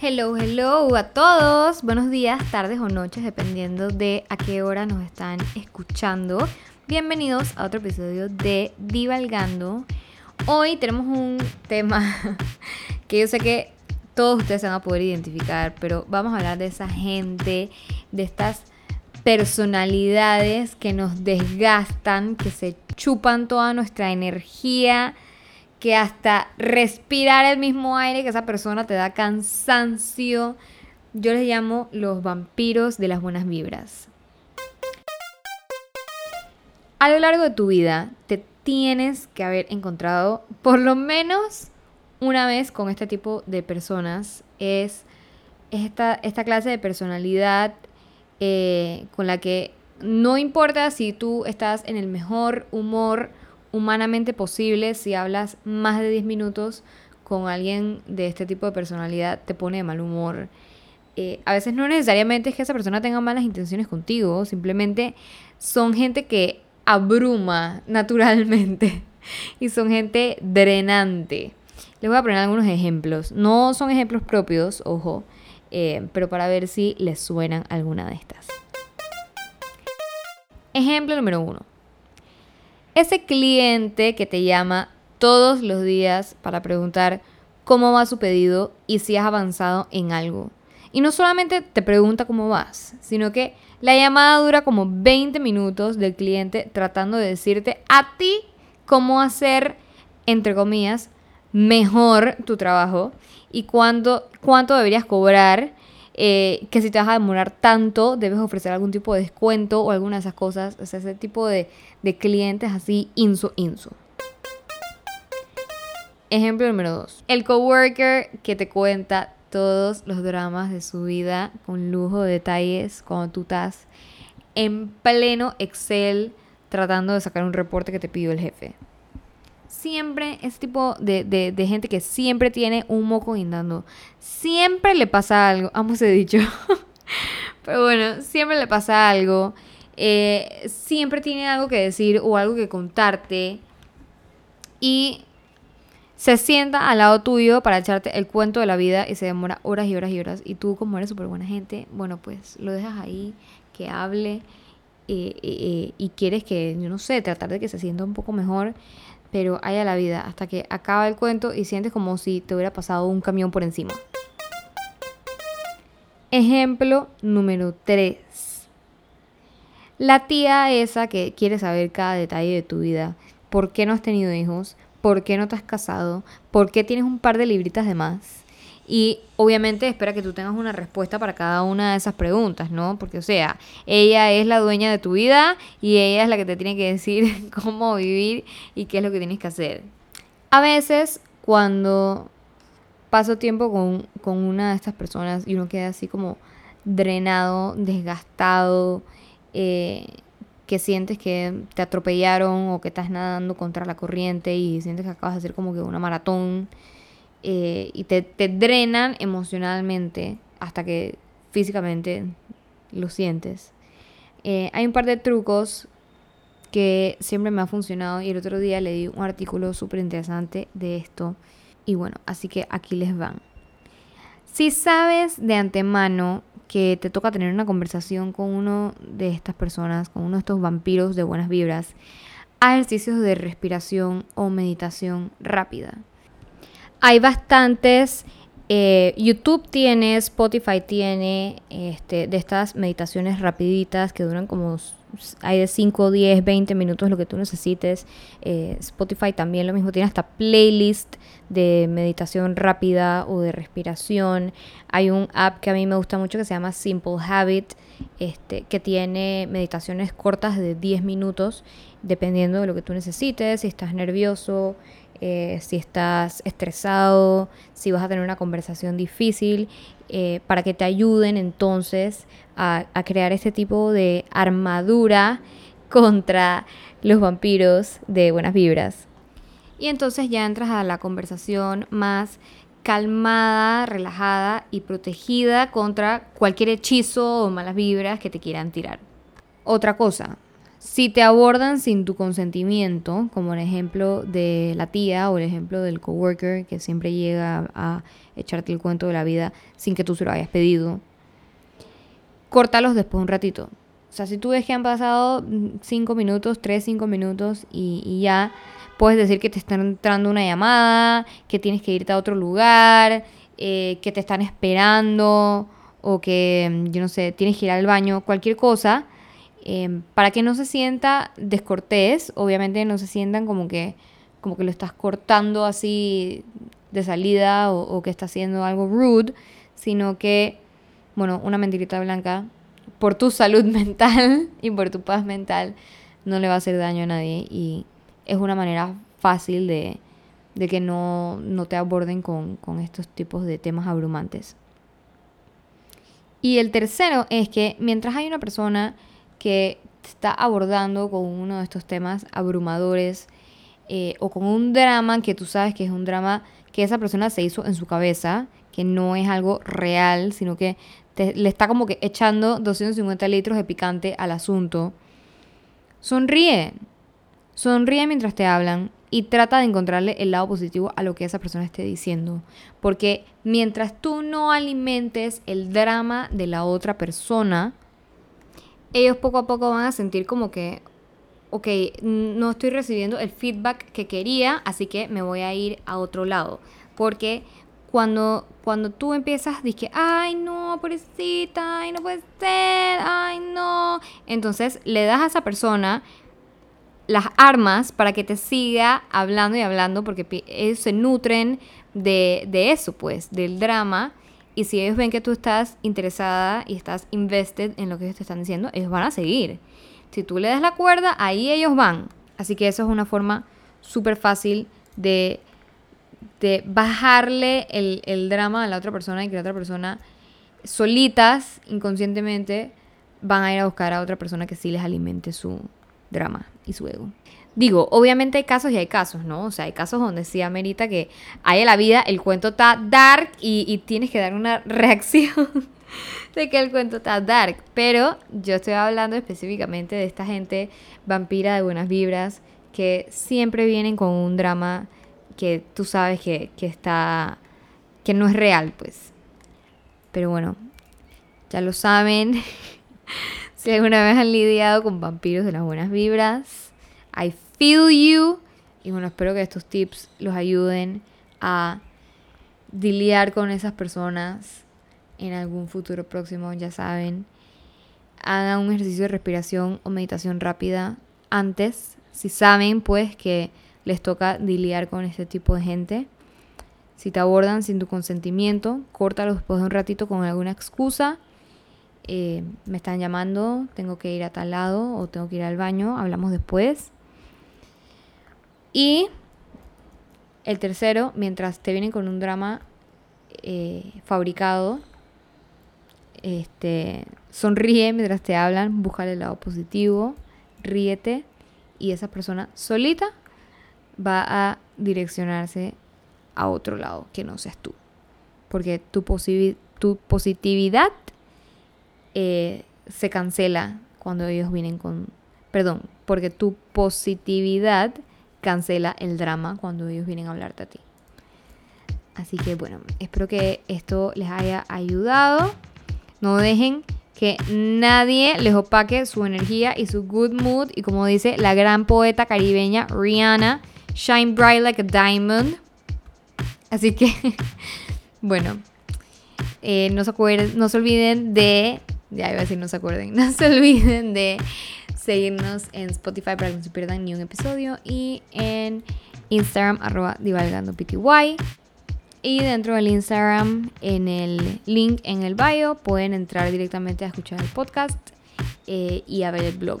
Hello, hello a todos. Buenos días, tardes o noches, dependiendo de a qué hora nos están escuchando. Bienvenidos a otro episodio de Divalgando. Hoy tenemos un tema que yo sé que todos ustedes se van a poder identificar, pero vamos a hablar de esa gente, de estas personalidades que nos desgastan, que se chupan toda nuestra energía que hasta respirar el mismo aire que esa persona te da cansancio. Yo les llamo los vampiros de las buenas vibras. A lo largo de tu vida te tienes que haber encontrado por lo menos una vez con este tipo de personas. Es, esta, esta, clase de personalidad eh, con la que no importa si tú estás en el mejor humor humanamente posible si hablas más de 10 minutos con alguien de este tipo de personalidad te pone de mal humor. Eh, a veces no necesariamente es que esa persona tenga malas intenciones contigo, simplemente son gente que abruma naturalmente y son gente drenante. Les voy a poner algunos ejemplos. No son ejemplos propios, ojo, eh, pero para ver si les suenan alguna de estas. Ejemplo número uno. Ese cliente que te llama todos los días para preguntar cómo va su pedido y si has avanzado en algo. Y no solamente te pregunta cómo vas, sino que la llamada dura como 20 minutos del cliente tratando de decirte a ti cómo hacer, entre comillas, mejor tu trabajo y cuánto, cuánto deberías cobrar eh, que si te vas a demorar tanto, debes ofrecer algún tipo de descuento o alguna de esas cosas. O sea, ese tipo de, de clientes así, inso, inso. Ejemplo número dos. El coworker que te cuenta todos los dramas de su vida con lujo de detalles cuando tú estás en pleno Excel tratando de sacar un reporte que te pidió el jefe siempre, ese tipo de, gente que siempre tiene un moco guindando, siempre le pasa algo, ambos he dicho, pero bueno, siempre le pasa algo, eh, siempre tiene algo que decir o algo que contarte. Y se sienta al lado tuyo para echarte el cuento de la vida y se demora horas y horas y horas. Y tú como eres súper buena gente, bueno pues lo dejas ahí, que hable. Eh, eh, y quieres que, yo no sé, tratar de que se sienta un poco mejor, pero hay la vida hasta que acaba el cuento y sientes como si te hubiera pasado un camión por encima. Ejemplo número 3. La tía esa que quiere saber cada detalle de tu vida. ¿Por qué no has tenido hijos? ¿Por qué no te has casado? ¿Por qué tienes un par de libritas de más? Y obviamente espera que tú tengas una respuesta para cada una de esas preguntas, ¿no? Porque, o sea, ella es la dueña de tu vida y ella es la que te tiene que decir cómo vivir y qué es lo que tienes que hacer. A veces, cuando paso tiempo con, una de estas personas y uno queda así como drenado, desgastado, eh, que sientes que te atropellaron o que estás nadando contra la corriente y sientes que acabas de hacer como que una maratón eh, y te, drenan emocionalmente hasta que físicamente lo sientes. Eh, hay un par de trucos que siempre me ha funcionado y el otro día le di un artículo súper interesante de esto y bueno, así que aquí les van. Si sabes de antemano que te toca tener una conversación con uno de estas personas, con uno de estos vampiros de buenas vibras, ejercicios de respiración o meditación rápida hay bastantes. Eh, YouTube tiene, Spotify tiene este, de estas meditaciones rapiditas que duran como hay de 5, 10, 20 minutos lo que tú necesites. Eh, Spotify también lo mismo, tiene hasta playlist de meditación rápida o de respiración. Hay un app que a mí me gusta mucho que se llama Simple Habit, este, que tiene meditaciones cortas de 10 minutos, dependiendo de lo que tú necesites, si estás nervioso, eh, si estás estresado, si vas a tener una conversación difícil, eh, para que te ayuden entonces a, crear este tipo de armadura contra los vampiros de buenas vibras. Y entonces ya entras a la conversación más calmada, relajada y protegida contra cualquier hechizo o malas vibras que te quieran tirar. Otra cosa, Si te abordan sin tu consentimiento, como el ejemplo de la tía o el ejemplo del coworker que siempre llega a echarte el cuento de la vida sin que tú se lo hayas pedido, córtalos después un ratito. O sea, si tú ves que han pasado 5 minutos, 3, 5 minutos y, ya puedes decir que te están entrando una llamada, que tienes que irte a otro lugar, eh, que te están esperando o que, yo no sé, tienes que ir al baño, cualquier cosa Em, para que no se sienta descortés, obviamente no se sientan como que, como que lo estás cortando así de salida o, que está haciendo algo rude, sino que, bueno, una mentirita blanca por tu salud mental y por tu paz mental no le va a hacer daño a nadie y es una manera fácil de, que no, te aborden con, con estos tipos de temas abrumantes. Y el tercero es que mientras hay una persona que está abordando con uno de estos temas abrumadores eh, o con un drama que tú sabes que es un drama que esa persona se hizo en su cabeza, que no es algo real, sino que le está como que echando 250 litros de picante al asunto. Sonríe, sonríe mientras te hablan y trata de encontrarle el lado positivo a lo que esa persona esté diciendo. Porque mientras tú no alimentes el drama de la otra persona, ellos poco a poco van a sentir como que, ok, no estoy recibiendo el feedback que quería, así que me voy a ir a otro lado. Porque cuando, cuando tú empiezas, dices, ay no, pobrecita, ay no puede ser, ay no. Entonces le das a esa persona las armas para que te siga hablando y hablando, porque ellos se nutren de, de eso, pues, del drama y si ellos ven que tú estás interesada y estás invested en lo que ellos te están diciendo, ellos van a seguir. Si tú le das la cuerda, ahí ellos van. Así que eso es una forma súper fácil de, de bajarle el, el, drama a la otra persona y que la otra persona solitas, inconscientemente, van a ir a buscar a otra persona que sí les alimente su drama y su ego. Digo, obviamente hay casos y hay casos, ¿no? O sea, hay casos donde sí amerita que haya la vida, el cuento está dark y, tienes que dar una reacción de que el cuento está dark. Pero yo estoy hablando específicamente de esta gente vampira de buenas vibras que siempre vienen con un drama que tú sabes que, que está. que no es real, pues. Pero bueno, ya lo saben. si alguna vez han lidiado con vampiros de las buenas vibras, I feel you. Y bueno, espero que estos tips los ayuden a lidiar con esas personas en algún futuro próximo, ya saben. Hagan un ejercicio de respiración o meditación rápida antes, si saben pues que les toca lidiar con este tipo de gente. Si te abordan sin tu consentimiento, córtalo después de un ratito con alguna excusa. Eh, me están llamando, tengo que ir a tal lado o tengo que ir al baño, hablamos después. Y el tercero, mientras te vienen con un drama eh, fabricado, este, sonríe mientras te hablan, busca el lado positivo, ríete y esa persona solita va a direccionarse a otro lado que no seas tú. Porque tu, tu positividad eh, se cancela cuando ellos vienen con... Perdón, porque tu positividad cancela el drama cuando ellos vienen a hablarte a ti. Así que bueno, espero que esto les haya ayudado. No dejen que nadie les opaque su energía y su good mood. Y como dice la gran poeta caribeña Rihanna, shine bright like a diamond. Así que, bueno, eh, no, se acuerden, no se olviden de... Ya iba a decir no se acuerden. No se olviden de seguirnos en Spotify para que no se pierdan ni un episodio y en Instagram arroba. Y dentro del Instagram, en el link en el bio, pueden entrar directamente a escuchar el podcast eh, y a ver el blog.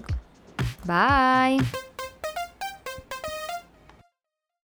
Bye.